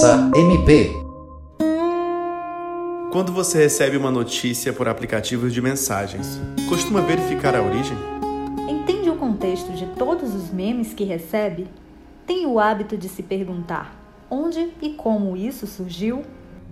Conversa MP. Quando você recebe uma notícia por aplicativos de mensagens, costuma verificar a origem? Entende o contexto de todos os memes que recebe? Tem o hábito de se perguntar onde e como isso surgiu?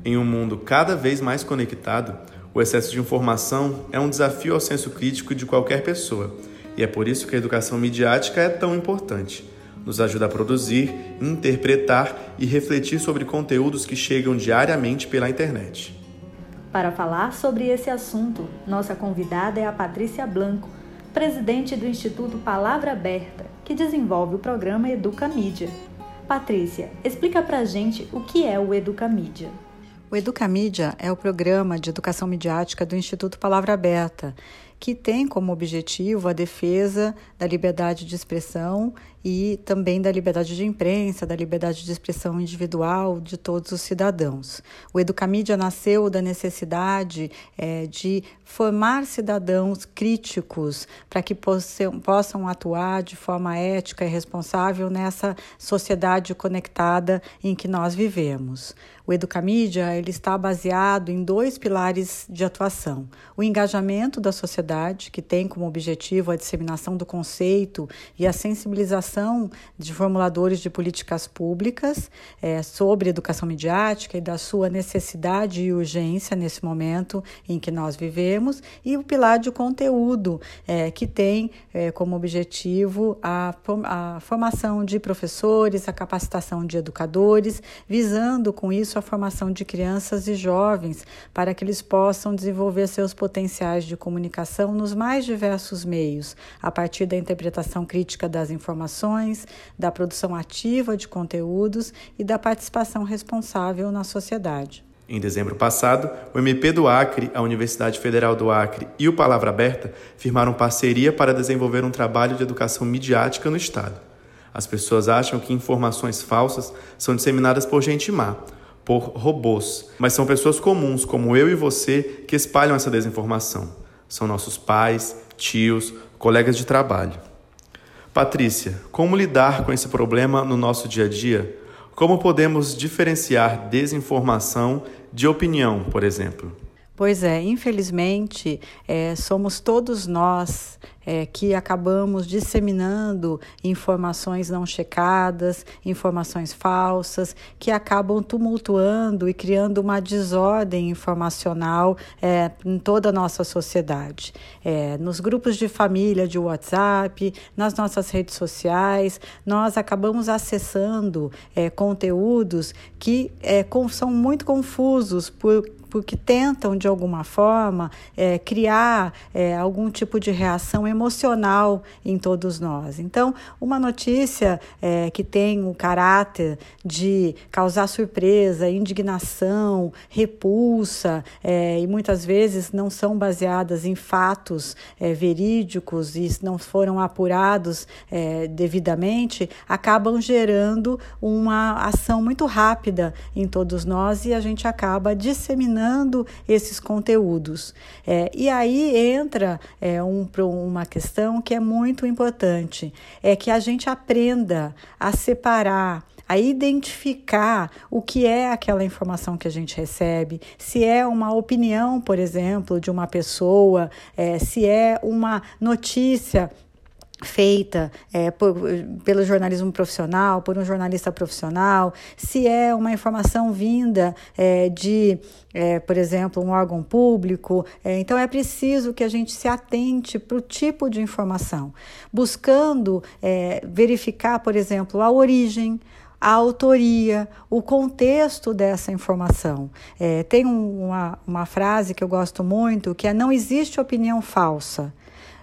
Em um mundo cada vez mais conectado, o excesso de informação é um desafio ao senso crítico de qualquer pessoa, e é por isso que a educação midiática é tão importante. Nos ajuda a produzir, interpretar e refletir sobre conteúdos que chegam diariamente pela internet. Para falar sobre esse assunto, nossa convidada é a Patrícia Blanco, presidente do Instituto Palavra Aberta, que desenvolve o programa Educa Mídia. Patrícia, explica pra gente o que é o Educa Mídia. O Educa Mídia é o programa de educação midiática do Instituto Palavra Aberta que tem como objetivo a defesa da liberdade de expressão e também da liberdade de imprensa, da liberdade de expressão individual de todos os cidadãos. O Educamídia nasceu da necessidade é, de formar cidadãos críticos para que possam, possam atuar de forma ética e responsável nessa sociedade conectada em que nós vivemos. O Educamídia ele está baseado em dois pilares de atuação: o engajamento da sociedade, que tem como objetivo a disseminação do conceito e a sensibilização de formuladores de políticas públicas é, sobre educação midiática e da sua necessidade e urgência nesse momento em que nós vivemos, e o pilar de conteúdo, é, que tem é, como objetivo a, a formação de professores, a capacitação de educadores, visando com isso a formação de crianças e jovens para que eles possam desenvolver seus potenciais de comunicação nos mais diversos meios, a partir da interpretação crítica das informações, da produção ativa de conteúdos e da participação responsável na sociedade. Em dezembro passado, o MP do Acre, a Universidade Federal do Acre e o Palavra Aberta firmaram parceria para desenvolver um trabalho de educação midiática no Estado. As pessoas acham que informações falsas são disseminadas por gente má, por robôs, mas são pessoas comuns, como eu e você, que espalham essa desinformação. São nossos pais, tios, colegas de trabalho. Patrícia, como lidar com esse problema no nosso dia a dia? Como podemos diferenciar desinformação de opinião, por exemplo? Pois é, infelizmente, é, somos todos nós é, que acabamos disseminando informações não checadas, informações falsas, que acabam tumultuando e criando uma desordem informacional é, em toda a nossa sociedade. É, nos grupos de família de WhatsApp, nas nossas redes sociais, nós acabamos acessando é, conteúdos que é, são muito confusos porque tentam, de alguma forma, é, criar é, algum tipo de reação emocional em todos nós. Então, uma notícia é, que tem o caráter de causar surpresa, indignação, repulsa, é, e muitas vezes não são baseadas em fatos é, verídicos e não foram apurados é, devidamente, acabam gerando uma ação muito rápida em todos nós e a gente acaba disseminando disseminando esses conteúdos. É, e aí entra é, um, uma questão que é muito importante: é que a gente aprenda a separar a identificar o que é aquela informação que a gente recebe, se é uma opinião, por exemplo, de uma pessoa, é, se é uma notícia feita é, por, pelo jornalismo profissional, por um jornalista profissional, se é uma informação vinda é, de, é, por exemplo, um órgão público. É, então, é preciso que a gente se atente para o tipo de informação, buscando é, verificar, por exemplo, a origem, a autoria, o contexto dessa informação. É, tem uma, uma frase que eu gosto muito que é: não existe opinião falsa.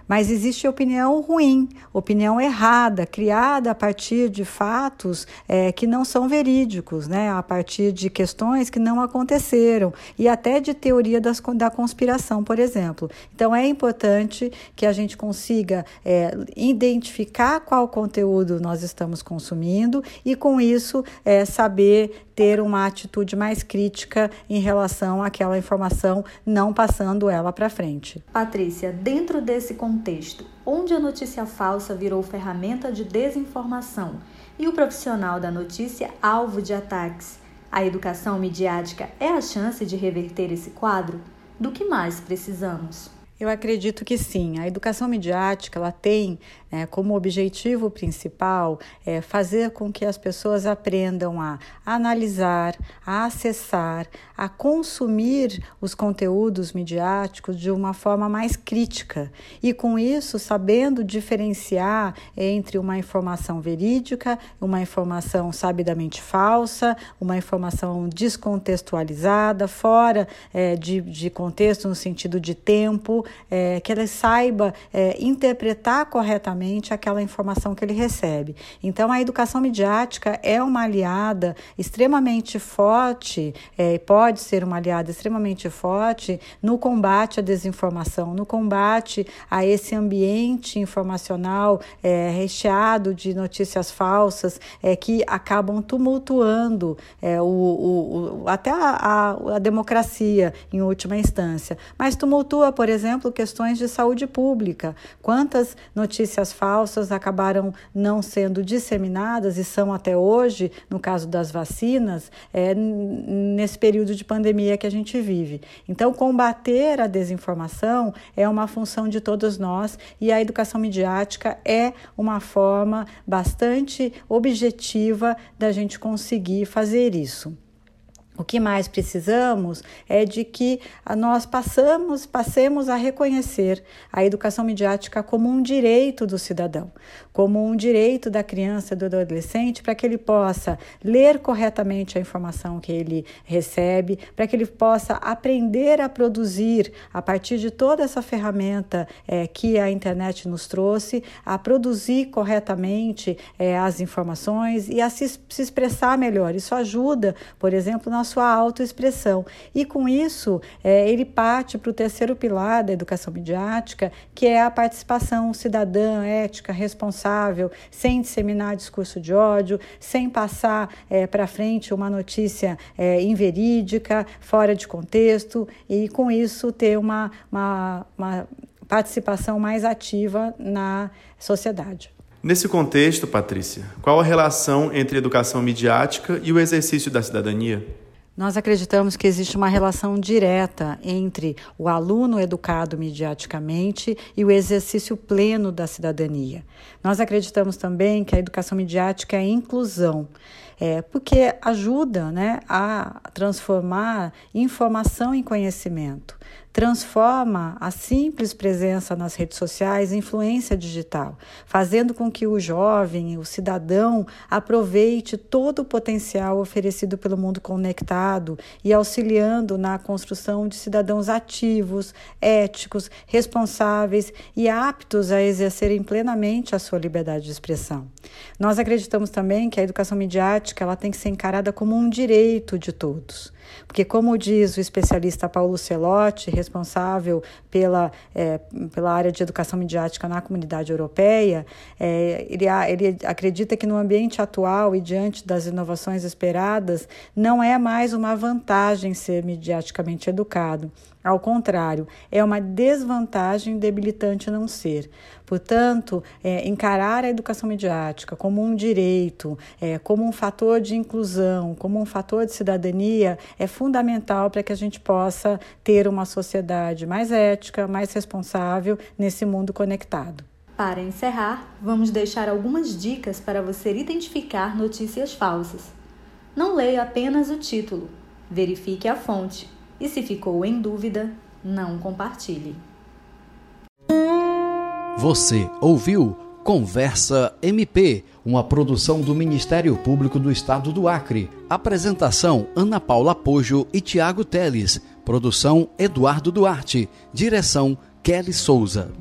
Mas existe opinião ruim, opinião errada, criada a partir de fatos é, que não são verídicos, né? a partir de questões que não aconteceram e até de teoria das, da conspiração, por exemplo. Então é importante que a gente consiga é, identificar qual conteúdo nós estamos consumindo e, com isso, é, saber ter uma atitude mais crítica em relação àquela informação, não passando ela para frente. Patrícia, dentro desse contexto, onde a notícia falsa virou ferramenta de desinformação e o profissional da notícia alvo de ataques, A educação midiática é a chance de reverter esse quadro? Do que mais precisamos? Eu acredito que sim. A educação midiática ela tem é, como objetivo principal é fazer com que as pessoas aprendam a analisar, a acessar, a consumir os conteúdos midiáticos de uma forma mais crítica e, com isso, sabendo diferenciar entre uma informação verídica, uma informação sabidamente falsa, uma informação descontextualizada, fora é, de, de contexto no sentido de tempo é, que ele saiba é, interpretar corretamente aquela informação que ele recebe. Então, a educação midiática é uma aliada extremamente forte, é, pode ser uma aliada extremamente forte no combate à desinformação, no combate a esse ambiente informacional é, recheado de notícias falsas é, que acabam tumultuando é, o, o, o, até a, a, a democracia em última instância. Mas tumultua, por exemplo, questões de saúde pública. Quantas notícias falsas acabaram não sendo disseminadas e são até hoje, no caso das vacinas, é, nesse período de pandemia que a gente vive. Então, combater a desinformação é uma função de todos nós e a educação midiática é uma forma bastante objetiva da gente conseguir fazer isso. O que mais precisamos é de que nós passamos, passemos a reconhecer a educação midiática como um direito do cidadão, como um direito da criança e do adolescente para que ele possa ler corretamente a informação que ele recebe, para que ele possa aprender a produzir a partir de toda essa ferramenta é, que a internet nos trouxe, a produzir corretamente é, as informações e a se, se expressar melhor. Isso ajuda, por exemplo, na sua autoexpressão. E com isso, é, ele parte para o terceiro pilar da educação midiática, que é a participação cidadã, ética, responsável, sem disseminar discurso de ódio, sem passar é, para frente uma notícia é, inverídica, fora de contexto, e com isso ter uma, uma, uma participação mais ativa na sociedade. Nesse contexto, Patrícia, qual a relação entre educação midiática e o exercício da cidadania? Nós acreditamos que existe uma relação direta entre o aluno educado midiaticamente e o exercício pleno da cidadania. Nós acreditamos também que a educação midiática é inclusão, é, porque ajuda né, a transformar informação em conhecimento transforma a simples presença nas redes sociais em influência digital, fazendo com que o jovem, o cidadão, aproveite todo o potencial oferecido pelo mundo conectado e auxiliando na construção de cidadãos ativos, éticos, responsáveis e aptos a exercerem plenamente a sua liberdade de expressão. Nós acreditamos também que a educação midiática ela tem que ser encarada como um direito de todos. Porque, como diz o especialista Paulo Celotti, responsável pela, é, pela área de educação midiática na comunidade europeia, é, ele, ele acredita que no ambiente atual e diante das inovações esperadas, não é mais uma vantagem ser midiaticamente educado. Ao contrário, é uma desvantagem debilitante não ser. Portanto, é, encarar a educação midiática como um direito, é, como um fator de inclusão, como um fator de cidadania, é fundamental para que a gente possa ter uma sociedade mais ética, mais responsável nesse mundo conectado. Para encerrar, vamos deixar algumas dicas para você identificar notícias falsas. Não leia apenas o título, verifique a fonte e se ficou em dúvida, não compartilhe. Você ouviu Conversa MP, uma produção do Ministério Público do Estado do Acre. Apresentação: Ana Paula Pojo e Tiago Teles. Produção: Eduardo Duarte. Direção: Kelly Souza.